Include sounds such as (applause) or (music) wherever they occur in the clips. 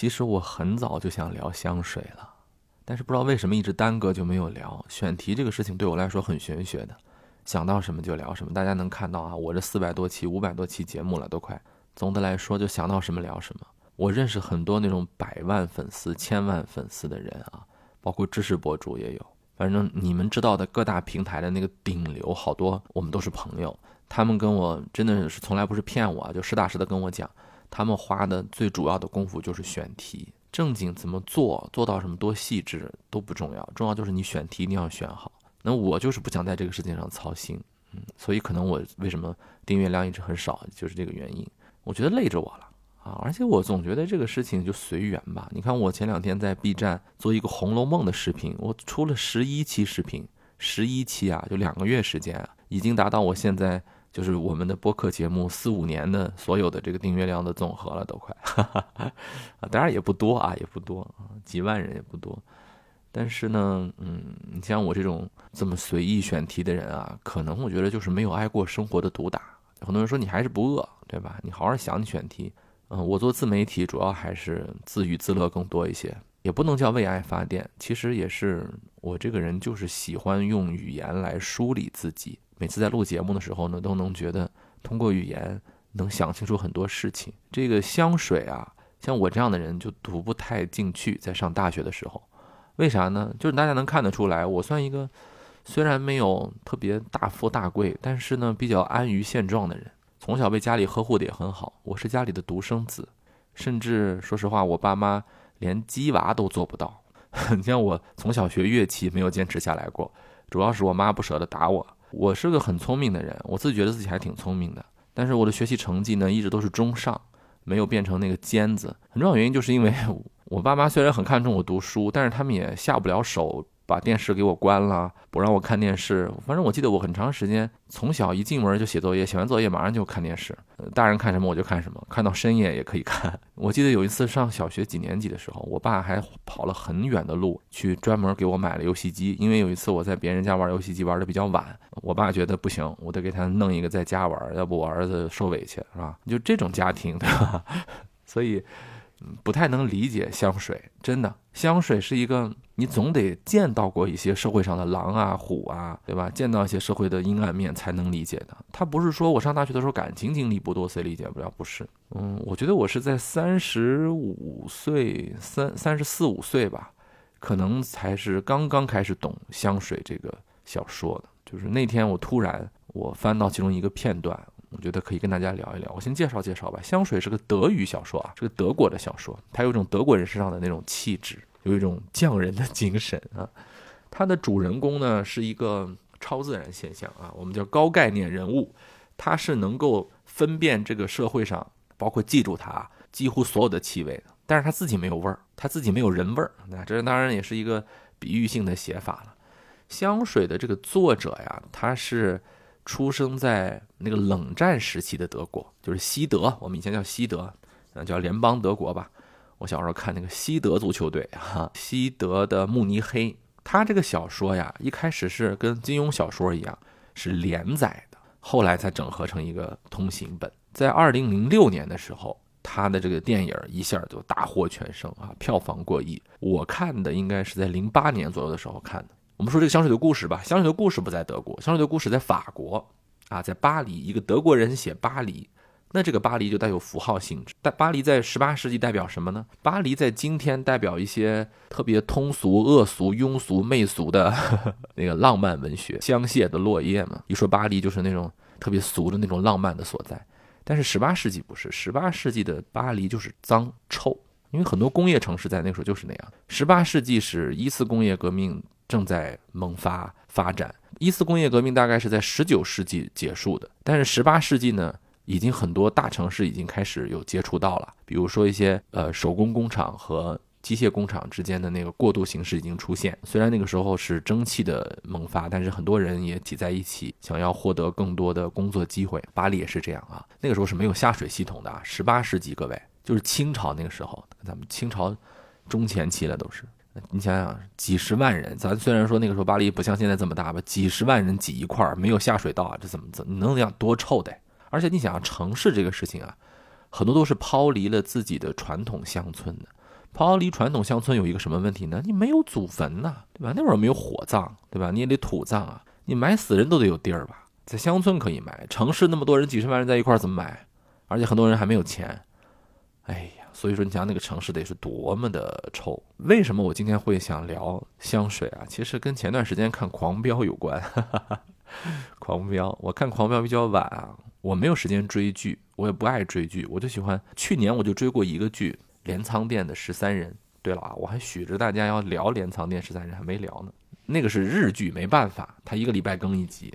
其实我很早就想聊香水了，但是不知道为什么一直耽搁就没有聊。选题这个事情对我来说很玄学的，想到什么就聊什么。大家能看到啊，我这四百多期、五百多期节目了，都快。总的来说，就想到什么聊什么。我认识很多那种百万粉丝、千万粉丝的人啊，包括知识博主也有。反正你们知道的各大平台的那个顶流，好多我们都是朋友。他们跟我真的是从来不是骗我，就实打实的跟我讲。他们花的最主要的功夫就是选题，正经怎么做，做到什么多细致都不重要，重要就是你选题一定要选好。那我就是不想在这个事情上操心，嗯，所以可能我为什么订阅量一直很少，就是这个原因。我觉得累着我了啊，而且我总觉得这个事情就随缘吧。你看我前两天在 B 站做一个《红楼梦》的视频，我出了十一期视频，十一期啊，就两个月时间啊，已经达到我现在。就是我们的播客节目四五年的所有的这个订阅量的总和了，都快，啊，(laughs) 当然也不多啊，也不多啊，几万人也不多。但是呢，嗯，你像我这种这么随意选题的人啊，可能我觉得就是没有挨过生活的毒打。很多人说你还是不饿，对吧？你好好想你选题。嗯，我做自媒体主要还是自娱自乐更多一些，也不能叫为爱发电，其实也是我这个人就是喜欢用语言来梳理自己。每次在录节目的时候呢，都能觉得通过语言能想清楚很多事情。这个香水啊，像我这样的人就读不太进去。在上大学的时候，为啥呢？就是大家能看得出来，我算一个虽然没有特别大富大贵，但是呢比较安于现状的人。从小被家里呵护的也很好，我是家里的独生子，甚至说实话，我爸妈连鸡娃都做不到。(laughs) 你像我从小学乐器没有坚持下来过，主要是我妈不舍得打我。我是个很聪明的人，我自己觉得自己还挺聪明的，但是我的学习成绩呢一直都是中上，没有变成那个尖子。很重要原因就是因为我爸妈虽然很看重我读书，但是他们也下不了手。把电视给我关了，不让我看电视。反正我记得我很长时间，从小一进门就写作业，写完作业马上就看电视。大人看什么我就看什么，看到深夜也可以看。(laughs) 我记得有一次上小学几年级的时候，我爸还跑了很远的路去专门给我买了游戏机，因为有一次我在别人家玩游戏机玩的比较晚，我爸觉得不行，我得给他弄一个在家玩，要不我儿子受委屈是吧？就这种家庭，对吧？(laughs) 所以。不太能理解香水，真的，香水是一个你总得见到过一些社会上的狼啊虎啊，对吧？见到一些社会的阴暗面才能理解的。他不是说我上大学的时候感情经历不多，所以理解不了，不是。嗯，我觉得我是在三十五岁、三三十四五岁吧，可能才是刚刚开始懂香水这个小说的。就是那天我突然我翻到其中一个片段。我觉得可以跟大家聊一聊。我先介绍介绍吧。香水是个德语小说啊，是个德国的小说，它有一种德国人身上的那种气质，有一种匠人的精神啊。它的主人公呢是一个超自然现象啊，我们叫高概念人物，他是能够分辨这个社会上，包括记住他几乎所有的气味的，但是他自己没有味儿，他自己没有人味儿。那这当然也是一个比喻性的写法了。香水的这个作者呀，他是。出生在那个冷战时期的德国，就是西德，我们以前叫西德，嗯，叫联邦德国吧。我小时候看那个西德足球队，哈，西德的慕尼黑。他这个小说呀，一开始是跟金庸小说一样，是连载的，后来才整合成一个通行本。在二零零六年的时候，他的这个电影一下就大获全胜啊，票房过亿。我看的应该是在零八年左右的时候看的。我们说这个香水的故事吧，香水的故事不在德国，香水的故事在法国，啊，在巴黎，一个德国人写巴黎，那这个巴黎就带有符号性质。但巴黎在十八世纪代表什么呢？巴黎在今天代表一些特别通俗、恶俗、庸俗、媚俗的 (laughs) 那个浪漫文学，香榭的落叶嘛。一说巴黎就是那种特别俗的那种浪漫的所在。但是十八世纪不是，十八世纪的巴黎就是脏臭，因为很多工业城市在那个时候就是那样。十八世纪是一次工业革命。正在萌发发展。一次工业革命大概是在十九世纪结束的，但是十八世纪呢，已经很多大城市已经开始有接触到了。比如说一些呃手工工厂和机械工厂之间的那个过渡形式已经出现。虽然那个时候是蒸汽的萌发，但是很多人也挤在一起，想要获得更多的工作机会。巴黎也是这样啊。那个时候是没有下水系统的啊。十八世纪，各位就是清朝那个时候，咱们清朝中前期了都是。你想想，几十万人，咱虽然说那个时候巴黎不像现在这么大吧，几十万人挤一块儿，没有下水道啊，这怎么怎么能想多臭的？而且你想，城市这个事情啊，很多都是抛离了自己的传统乡村的。抛离传统乡村有一个什么问题呢？你没有祖坟呐，对吧？那会儿没有火葬，对吧？你也得土葬啊，你埋死人都得有地儿吧？在乡村可以埋，城市那么多人，几十万人在一块儿怎么埋？而且很多人还没有钱，哎，所以说你想那个城市得是多么的臭。为什么我今天会想聊香水啊？其实跟前段时间看《狂飙》有关。狂飙，我看《狂飙》比较晚啊，我没有时间追剧，我也不爱追剧，我就喜欢。去年我就追过一个剧。镰仓店的十三人。对了啊，我还许着大家要聊镰仓店十三人，还没聊呢。那个是日剧，没办法，他一个礼拜更一集。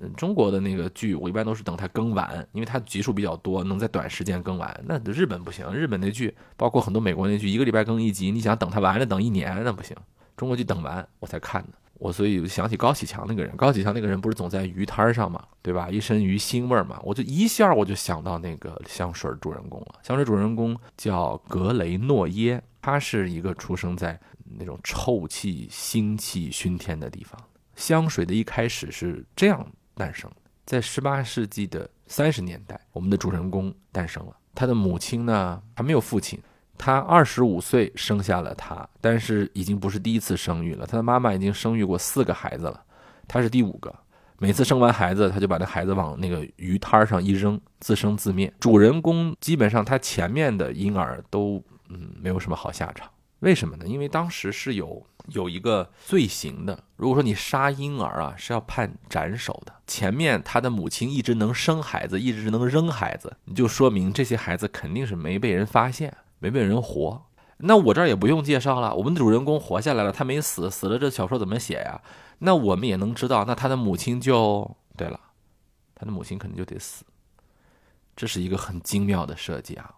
嗯，中国的那个剧，我一般都是等它更完，因为它集数比较多，能在短时间更完。那日本不行，日本那剧，包括很多美国那剧，一个礼拜更一集，你想等它完了等一年，那不行。中国剧等完我才看的。我所以想起高启强那个人，高启强那个人不是总在鱼摊上嘛，对吧？一身鱼腥味嘛，我就一下我就想到那个香水主人公了。香水主人公叫格雷诺耶，他是一个出生在那种臭气、腥气熏天的地方。香水的一开始是这样诞生，在十八世纪的三十年代，我们的主人公诞生了。他的母亲呢还没有父亲。他二十五岁生下了他，但是已经不是第一次生育了。他的妈妈已经生育过四个孩子了，他是第五个。每次生完孩子，他就把那孩子往那个鱼摊上一扔，自生自灭。主人公基本上他前面的婴儿都嗯没有什么好下场。为什么呢？因为当时是有有一个罪行的。如果说你杀婴儿啊，是要判斩首的。前面他的母亲一直能生孩子，一直能扔孩子，你就说明这些孩子肯定是没被人发现。没被人活，那我这儿也不用介绍了。我们的主人公活下来了，他没死，死了这小说怎么写呀？那我们也能知道，那他的母亲就对了，他的母亲肯定就得死。这是一个很精妙的设计啊！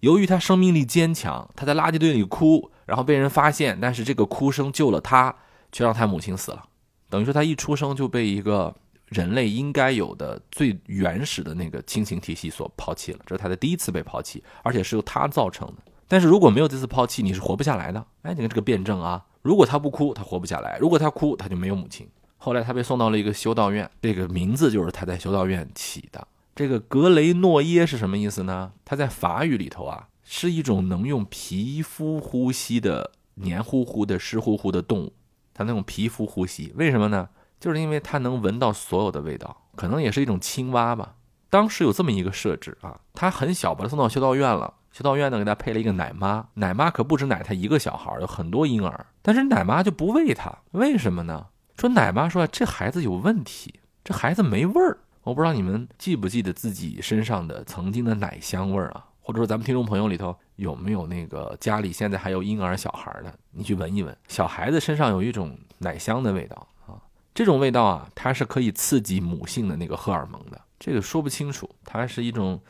由于他生命力坚强，他在垃圾堆里哭，然后被人发现，但是这个哭声救了他，却让他母亲死了。等于说他一出生就被一个。人类应该有的最原始的那个亲情体系所抛弃了，这是他的第一次被抛弃，而且是由他造成的。但是如果没有这次抛弃，你是活不下来的。哎，你看这个辩证啊，如果他不哭，他活不下来；如果他哭，他就没有母亲。后来他被送到了一个修道院，这个名字就是他在修道院起的。这个格雷诺耶是什么意思呢？它在法语里头啊，是一种能用皮肤呼吸的黏糊糊的湿乎乎的动物，它那种皮肤呼吸，为什么呢？就是因为它能闻到所有的味道，可能也是一种青蛙吧。当时有这么一个设置啊，它很小，把它送到修道院了。修道院呢，给它配了一个奶妈，奶妈可不止奶它一个小孩，有很多婴儿。但是奶妈就不喂它，为什么呢？说奶妈说这孩子有问题，这孩子没味儿。我不知道你们记不记得自己身上的曾经的奶香味儿啊？或者说咱们听众朋友里头有没有那个家里现在还有婴儿小孩的？你去闻一闻，小孩子身上有一种奶香的味道啊。这种味道啊，它是可以刺激母性的那个荷尔蒙的。这个说不清楚，它是一种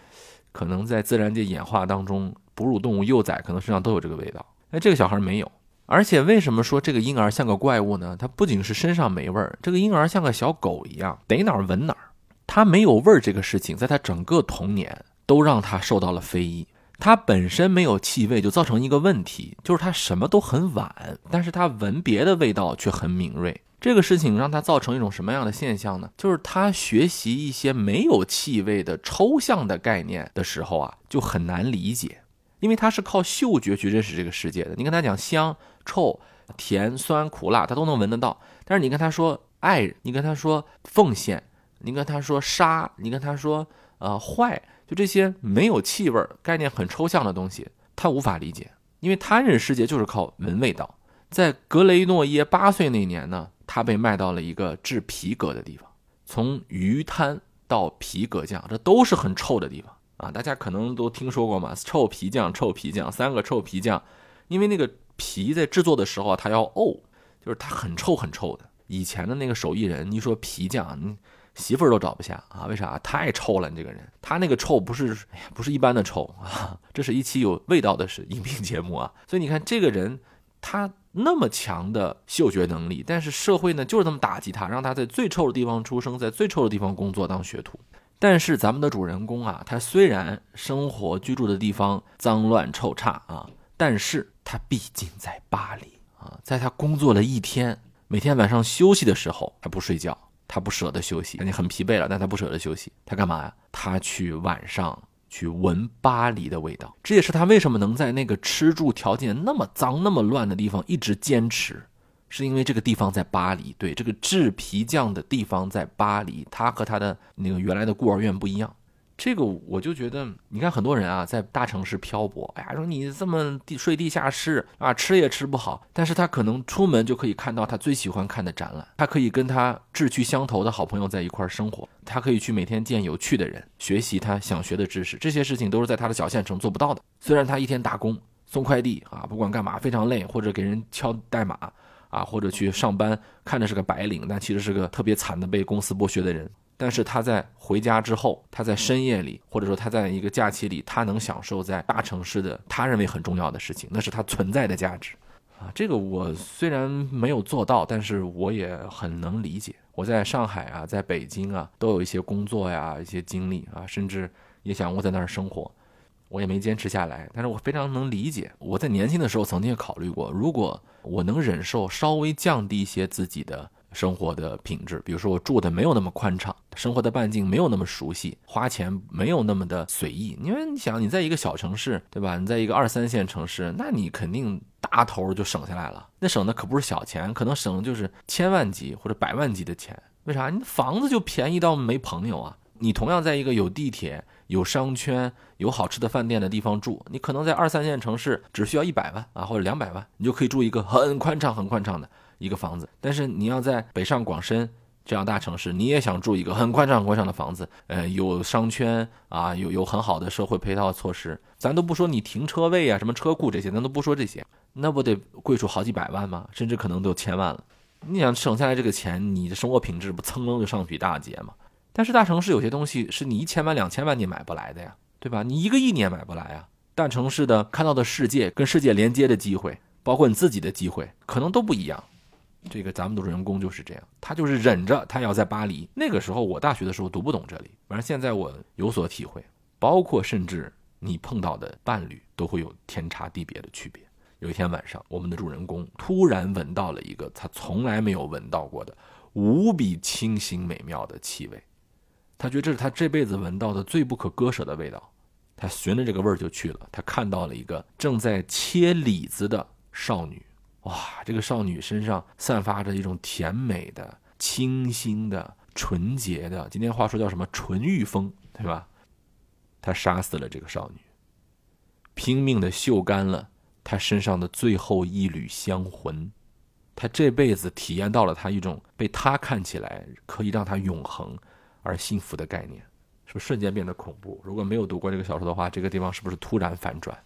可能在自然界演化当中，哺乳动物幼崽可能身上都有这个味道。哎，这个小孩没有。而且为什么说这个婴儿像个怪物呢？它不仅是身上没味儿，这个婴儿像个小狗一样，逮哪儿闻哪儿。他没有味儿这个事情，在他整个童年都让他受到了非议。他本身没有气味，就造成一个问题，就是他什么都很晚，但是他闻别的味道却很敏锐。这个事情让他造成一种什么样的现象呢？就是他学习一些没有气味的抽象的概念的时候啊，就很难理解，因为他是靠嗅觉去认识这个世界的。你跟他讲香、臭、甜、酸、苦、辣，他都能闻得到。但是你跟他说爱，你跟他说奉献，你跟他说杀，你跟他说呃坏，就这些没有气味概念很抽象的东西，他无法理解，因为他认世界就是靠闻味道。在格雷诺耶八岁那年呢。他被卖到了一个制皮革的地方，从鱼摊到皮革匠，这都是很臭的地方啊！大家可能都听说过嘛，臭皮匠，臭皮匠，三个臭皮匠，因为那个皮在制作的时候啊，它要沤，就是它很臭很臭的。以前的那个手艺人，你说皮匠，你媳妇儿都找不下啊？为啥？太臭了！你这个人，他那个臭不是，不是一般的臭啊！这是一期有味道的是音频节目啊，所以你看这个人，他。那么强的嗅觉能力，但是社会呢就是这么打击他，让他在最臭的地方出生，在最臭的地方工作当学徒。但是咱们的主人公啊，他虽然生活居住的地方脏乱臭差啊，但是他毕竟在巴黎啊，在他工作了一天，每天晚上休息的时候，他不睡觉，他不舍得休息，你很疲惫了，但他不舍得休息，他干嘛呀？他去晚上去闻巴黎的味道。这也是他为什么能在那个吃住条件那么脏、那么乱的地方一直坚持，是因为这个地方在巴黎。对，这个制皮匠的地方在巴黎，他和他的那个原来的孤儿院不一样。这个我就觉得，你看很多人啊，在大城市漂泊，哎呀，说你这么地睡地下室啊，吃也吃不好，但是他可能出门就可以看到他最喜欢看的展览，他可以跟他志趣相投的好朋友在一块生活，他可以去每天见有趣的人，学习他想学的知识，这些事情都是在他的小县城做不到的。虽然他一天打工送快递啊，不管干嘛非常累，或者给人敲代码啊，或者去上班，看着是个白领，但其实是个特别惨的被公司剥削的人。但是他在回家之后，他在深夜里，或者说他在一个假期里，他能享受在大城市的他认为很重要的事情，那是他存在的价值，啊，这个我虽然没有做到，但是我也很能理解。我在上海啊，在北京啊，都有一些工作呀，一些经历啊，甚至也想过在那儿生活，我也没坚持下来。但是我非常能理解，我在年轻的时候曾经考虑过，如果我能忍受稍微降低一些自己的。生活的品质，比如说我住的没有那么宽敞，生活的半径没有那么熟悉，花钱没有那么的随意。因为你想，你在一个小城市，对吧？你在一个二三线城市，那你肯定大头就省下来了。那省的可不是小钱，可能省的就是千万级或者百万级的钱。为啥？你房子就便宜到没朋友啊！你同样在一个有地铁、有商圈、有好吃的饭店的地方住，你可能在二三线城市只需要一百万啊，或者两百万，你就可以住一个很宽敞、很宽敞的。一个房子，但是你要在北上广深这样大城市，你也想住一个很宽敞、宽敞的房子，呃，有商圈啊，有有很好的社会配套措施，咱都不说你停车位啊、什么车库这些，咱都不说这些，那不得贵出好几百万吗？甚至可能都千万了。你想省下来这个钱，你的生活品质不蹭楞就上去一大截吗？但是大城市有些东西是你一千万、两千万你买不来的呀，对吧？你一个亿你也买不来啊。大城市的看到的世界、跟世界连接的机会，包括你自己的机会，可能都不一样。这个咱们的主人公就是这样，他就是忍着，他要在巴黎。那个时候我大学的时候读不懂这里，反正现在我有所体会，包括甚至你碰到的伴侣都会有天差地别的区别。有一天晚上，我们的主人公突然闻到了一个他从来没有闻到过的无比清新美妙的气味，他觉得这是他这辈子闻到的最不可割舍的味道。他循着这个味儿就去了，他看到了一个正在切李子的少女。哇，这个少女身上散发着一种甜美的、清新的、纯洁的，今天话说叫什么纯欲风，对吧？他杀死了这个少女，拼命的嗅干了她身上的最后一缕香魂。他这辈子体验到了他一种被他看起来可以让他永恒而幸福的概念，是不瞬间变得恐怖？如果没有读过这个小说的话，这个地方是不是突然反转？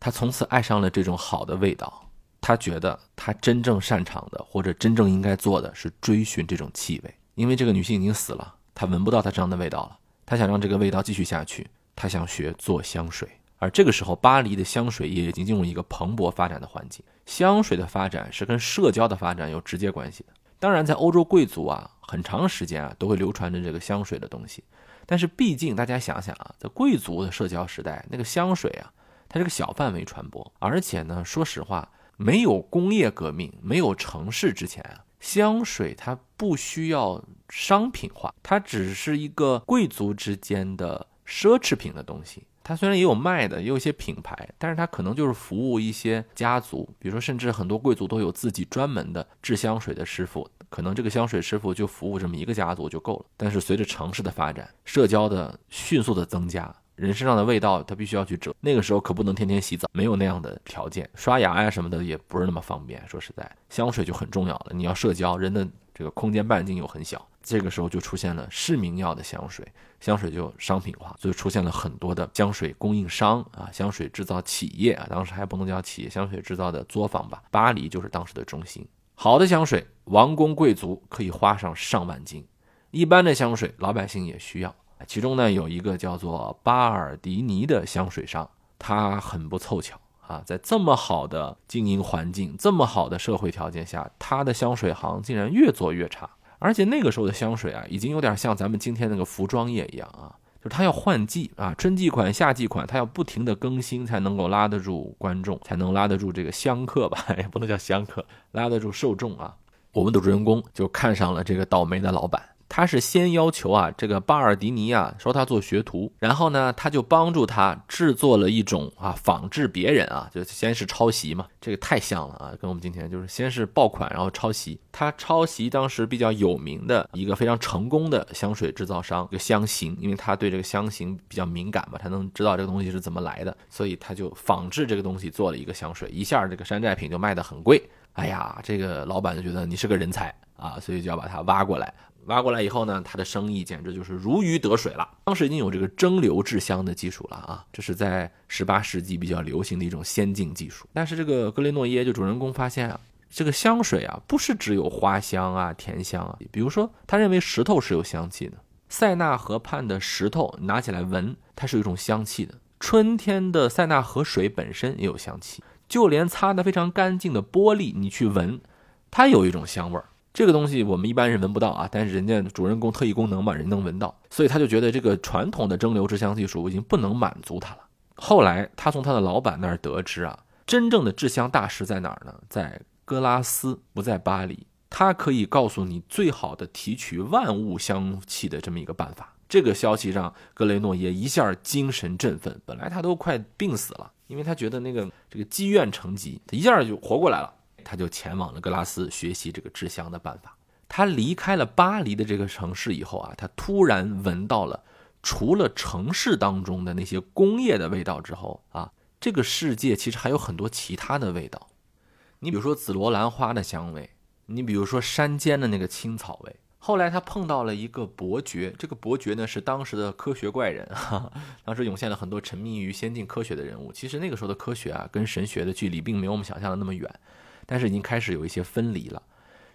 他从此爱上了这种好的味道。他觉得他真正擅长的，或者真正应该做的是追寻这种气味，因为这个女性已经死了，他闻不到她身上的味道了。他想让这个味道继续下去，他想学做香水。而这个时候，巴黎的香水业已经进入一个蓬勃发展的环境。香水的发展是跟社交的发展有直接关系的。当然，在欧洲贵族啊，很长时间啊都会流传着这个香水的东西。但是，毕竟大家想想啊，在贵族的社交时代，那个香水啊，它是个小范围传播，而且呢，说实话。没有工业革命，没有城市之前啊，香水它不需要商品化，它只是一个贵族之间的奢侈品的东西。它虽然也有卖的，也有一些品牌，但是它可能就是服务一些家族，比如说，甚至很多贵族都有自己专门的制香水的师傅，可能这个香水师傅就服务这么一个家族就够了。但是随着城市的发展，社交的迅速的增加。人身上的味道，他必须要去遮。那个时候可不能天天洗澡，没有那样的条件，刷牙呀什么的也不是那么方便。说实在，香水就很重要了。你要社交，人的这个空间半径又很小，这个时候就出现了市民要的香水，香水就商品化，所以出现了很多的香水供应商啊，香水制造企业啊，当时还不能叫企业，香水制造的作坊吧。巴黎就是当时的中心。好的香水，王公贵族可以花上上万金，一般的香水，老百姓也需要。其中呢，有一个叫做巴尔迪尼的香水商，他很不凑巧啊，在这么好的经营环境、这么好的社会条件下，他的香水行竟然越做越差。而且那个时候的香水啊，已经有点像咱们今天那个服装业一样啊，就是它要换季啊，春季款、夏季款，它要不停的更新，才能够拉得住观众，才能拉得住这个香客吧，(laughs) 也不能叫香客，拉得住受众啊。我们的主人公就看上了这个倒霉的老板。他是先要求啊这个巴尔迪尼啊收他做学徒，然后呢他就帮助他制作了一种啊仿制别人啊，就先是抄袭嘛，这个太像了啊，跟我们今天就是先是爆款然后抄袭。他抄袭当时比较有名的一个非常成功的香水制造商，一个香型，因为他对这个香型比较敏感嘛，他能知道这个东西是怎么来的，所以他就仿制这个东西做了一个香水，一下这个山寨品就卖得很贵。哎呀，这个老板就觉得你是个人才啊，所以就要把他挖过来。挖过来以后呢，他的生意简直就是如鱼得水了。当时已经有这个蒸馏制香的技术了啊，这是在十八世纪比较流行的一种先进技术。但是这个格雷诺耶就主人公发现啊，这个香水啊不是只有花香啊、甜香啊，比如说他认为石头是有香气的，塞纳河畔的石头拿起来闻，它是有一种香气的。春天的塞纳河水本身也有香气。就连擦得非常干净的玻璃，你去闻，它有一种香味儿。这个东西我们一般人闻不到啊，但是人家主人公特异功能嘛，人能闻到，所以他就觉得这个传统的蒸馏制香技术已经不能满足他了。后来他从他的老板那儿得知啊，真正的制香大师在哪儿呢？在格拉斯，不在巴黎。他可以告诉你最好的提取万物香气的这么一个办法。这个消息让格雷诺耶一下精神振奋，本来他都快病死了。因为他觉得那个这个积怨成疾，他一下就活过来了。他就前往了格拉斯学习这个制香的办法。他离开了巴黎的这个城市以后啊，他突然闻到了除了城市当中的那些工业的味道之后啊，这个世界其实还有很多其他的味道。你比如说紫罗兰花的香味，你比如说山间的那个青草味。后来他碰到了一个伯爵，这个伯爵呢是当时的科学怪人，(laughs) 哈，当时涌现了很多沉迷于先进科学的人物。其实那个时候的科学啊，跟神学的距离并没有我们想象的那么远，但是已经开始有一些分离了。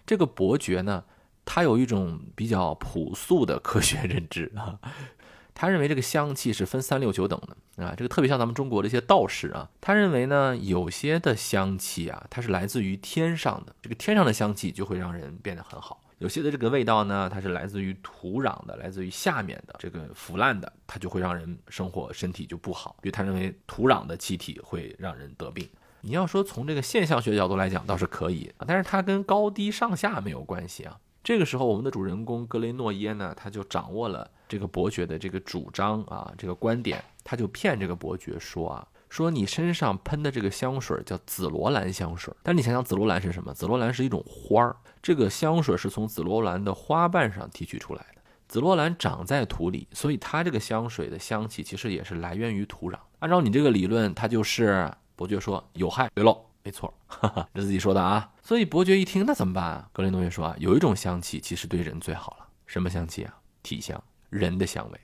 这个伯爵呢，他有一种比较朴素的科学认知啊，(laughs) 他认为这个香气是分三六九等的啊，这个特别像咱们中国的一些道士啊，他认为呢，有些的香气啊，它是来自于天上的，这个天上的香气就会让人变得很好。有些的这个味道呢，它是来自于土壤的，来自于下面的这个腐烂的，它就会让人生活身体就不好，因为他认为土壤的气体会让人得病。你要说从这个现象学角度来讲，倒是可以啊，但是它跟高低上下没有关系啊。这个时候，我们的主人公格雷诺耶呢，他就掌握了这个伯爵的这个主张啊，这个观点，他就骗这个伯爵说啊。说你身上喷的这个香水叫紫罗兰香水，但你想想紫罗兰是什么？紫罗兰是一种花儿，这个香水是从紫罗兰的花瓣上提取出来的。紫罗兰长在土里，所以它这个香水的香气其实也是来源于土壤。按照你这个理论，它就是伯爵说有害。对喽，没错，哈哈这自己说的啊。所以伯爵一听，那怎么办啊？格林同学说啊，有一种香气其实对人最好了，什么香气啊？体香，人的香味。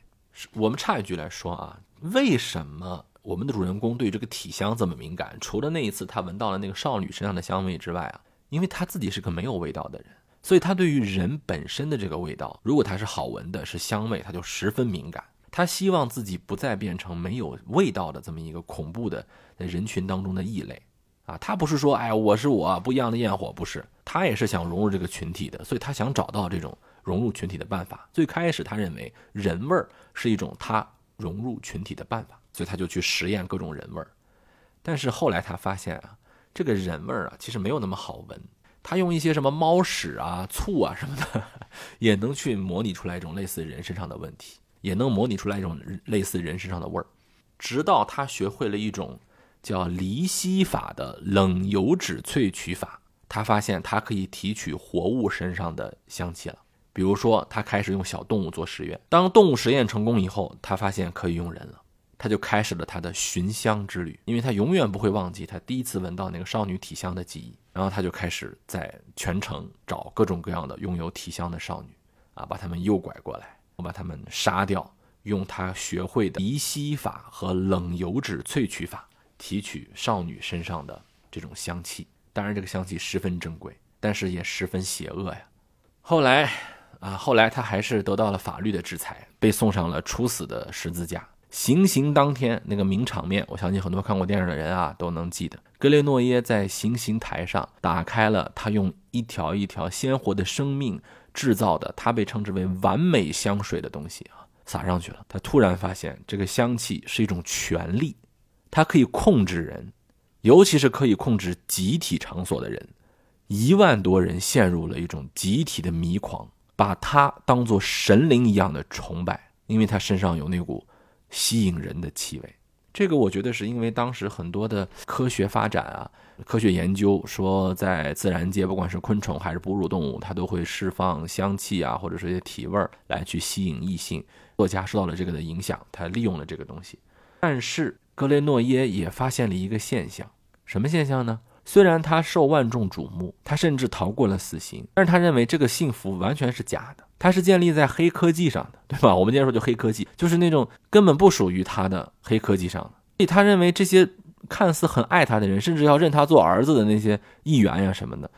我们插一句来说啊，为什么？我们的主人公对这个体香这么敏感，除了那一次他闻到了那个少女身上的香味之外啊，因为他自己是个没有味道的人，所以他对于人本身的这个味道，如果他是好闻的，是香味，他就十分敏感。他希望自己不再变成没有味道的这么一个恐怖的在人群当中的异类啊。他不是说哎我是我不一样的焰火，不是，他也是想融入这个群体的，所以他想找到这种融入群体的办法。最开始他认为人味儿是一种他融入群体的办法。所以他就去实验各种人味儿，但是后来他发现啊，这个人味儿啊其实没有那么好闻。他用一些什么猫屎啊、醋啊什么的，(laughs) 也能去模拟出来一种类似人身上的问题，也能模拟出来一种类似人身上的味儿。直到他学会了一种叫离析法的冷油脂萃取法，他发现他可以提取活物身上的香气了。比如说，他开始用小动物做实验，当动物实验成功以后，他发现可以用人了。他就开始了他的寻香之旅，因为他永远不会忘记他第一次闻到那个少女体香的记忆。然后他就开始在全城找各种各样的拥有体香的少女，啊，把他们诱拐过来，我把他们杀掉，用他学会的离析法和冷油脂萃取法提取少女身上的这种香气。当然，这个香气十分珍贵，但是也十分邪恶呀。后来，啊，后来他还是得到了法律的制裁，被送上了处死的十字架。行刑当天那个名场面，我相信很多看过电影的人啊都能记得。格雷诺耶在行刑台上打开了他用一条一条鲜活的生命制造的，他被称之为完美香水的东西啊，撒上去了。他突然发现，这个香气是一种权力，它可以控制人，尤其是可以控制集体场所的人。一万多人陷入了一种集体的迷狂，把他当做神灵一样的崇拜，因为他身上有那股吸引人的气味。这个我觉得是因为当时很多的科学发展啊，科学研究说，在自然界，不管是昆虫还是哺乳动物，它都会释放香气啊，或者说一些体味儿来去吸引异性。作家受到了这个的影响，他利用了这个东西。但是格雷诺耶也发现了一个现象，什么现象呢？虽然他受万众瞩目，他甚至逃过了死刑，但是他认为这个幸福完全是假的，它是建立在黑科技上的，对吧？我们今天说就黑科技，就是那种根本不属于他的黑科技上的。所以他认为这些看似很爱他的人，甚至要认他做儿子的那些议员呀什么的，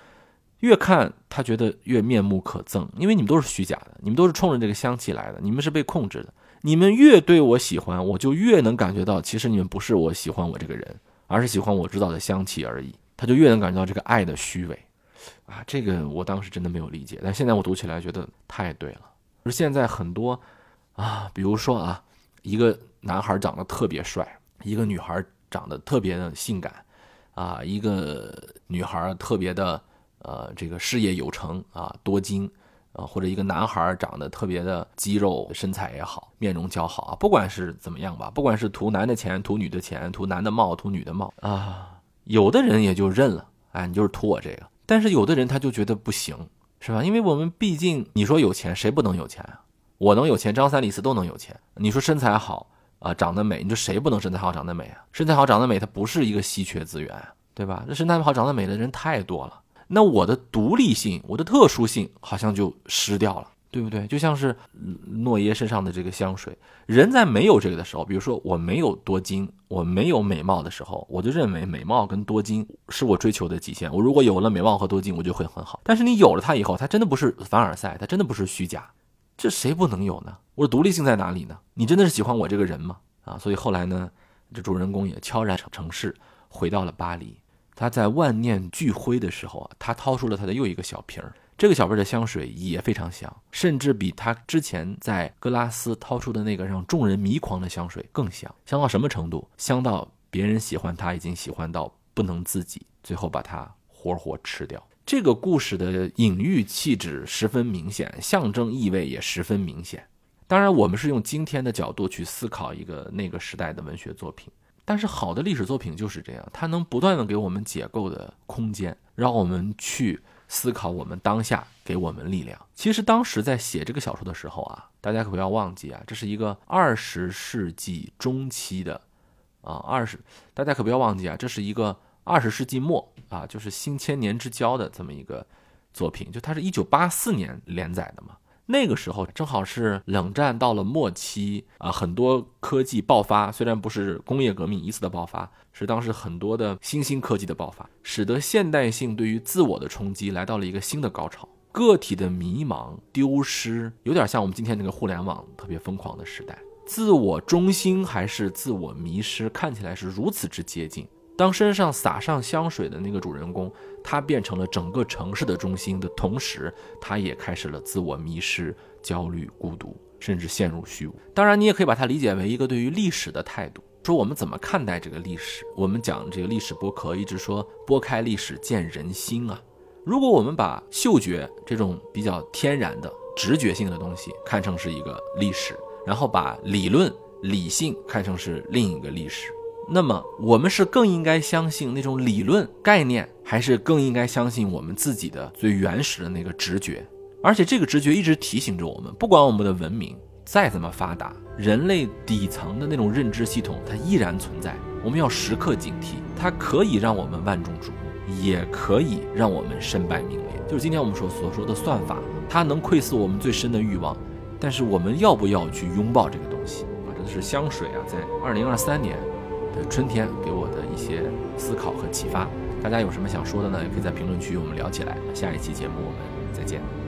越看他觉得越面目可憎，因为你们都是虚假的，你们都是冲着这个香气来的，你们是被控制的。你们越对我喜欢，我就越能感觉到，其实你们不是我喜欢我这个人，而是喜欢我知道的香气而已。他就越能感觉到这个爱的虚伪，啊，这个我当时真的没有理解，但现在我读起来觉得太对了。而现在很多，啊，比如说啊，一个男孩长得特别帅，一个女孩长得特别的性感，啊，一个女孩特别的呃这个事业有成啊多金，啊，或者一个男孩长得特别的肌肉身材也好，面容姣好啊，不管是怎么样吧，不管是图男的钱，图女的钱，图男的貌，图女的貌啊。有的人也就认了，哎，你就是图我这个。但是有的人他就觉得不行，是吧？因为我们毕竟，你说有钱，谁不能有钱啊？我能有钱，张三李四都能有钱。你说身材好啊，长得美，你说谁不能身材好、长得美啊？身材好、长得美，它不是一个稀缺资源，对吧？那身材好、长得美的人太多了，那我的独立性、我的特殊性好像就失掉了。对不对？就像是诺耶身上的这个香水，人在没有这个的时候，比如说我没有多金，我没有美貌的时候，我就认为美貌跟多金是我追求的极限。我如果有了美貌和多金，我就会很好。但是你有了它以后，它真的不是凡尔赛，它真的不是虚假，这谁不能有呢？我的独立性在哪里呢？你真的是喜欢我这个人吗？啊，所以后来呢，这主人公也悄然成城市，回到了巴黎。他在万念俱灰的时候啊，他掏出了他的又一个小瓶儿。这个小瓶的香水也非常香，甚至比他之前在格拉斯掏出的那个让众人迷狂的香水更香。香到什么程度？香到别人喜欢他已经喜欢到不能自己，最后把他活活吃掉。这个故事的隐喻气质十分明显，象征意味也十分明显。当然，我们是用今天的角度去思考一个那个时代的文学作品，但是好的历史作品就是这样，它能不断的给我们解构的空间，让我们去。思考我们当下给我们力量。其实当时在写这个小说的时候啊，大家可不要忘记啊，这是一个二十世纪中期的，啊二十，大家可不要忘记啊，这是一个二十世纪末啊，就是新千年之交的这么一个作品，就它是一九八四年连载的嘛。那个时候正好是冷战到了末期啊，很多科技爆发，虽然不是工业革命一次的爆发，是当时很多的新兴科技的爆发，使得现代性对于自我的冲击来到了一个新的高潮，个体的迷茫、丢失，有点像我们今天这个互联网特别疯狂的时代，自我中心还是自我迷失，看起来是如此之接近。当身上洒上香水的那个主人公，他变成了整个城市的中心的同时，他也开始了自我迷失、焦虑、孤独，甚至陷入虚无。当然，你也可以把它理解为一个对于历史的态度，说我们怎么看待这个历史。我们讲这个历史剥壳，一直说拨开历史见人心啊。如果我们把嗅觉这种比较天然的直觉性的东西看成是一个历史，然后把理论、理性看成是另一个历史。那么，我们是更应该相信那种理论概念，还是更应该相信我们自己的最原始的那个直觉？而且，这个直觉一直提醒着我们：不管我们的文明再怎么发达，人类底层的那种认知系统它依然存在。我们要时刻警惕，它可以让我们万众瞩目，也可以让我们身败名裂。就是今天我们所所说的算法，它能窥伺我们最深的欲望，但是我们要不要去拥抱这个东西？啊，这是香水啊，在二零二三年。春天给我的一些思考和启发，大家有什么想说的呢？也可以在评论区我们聊起来。下一期节目我们再见。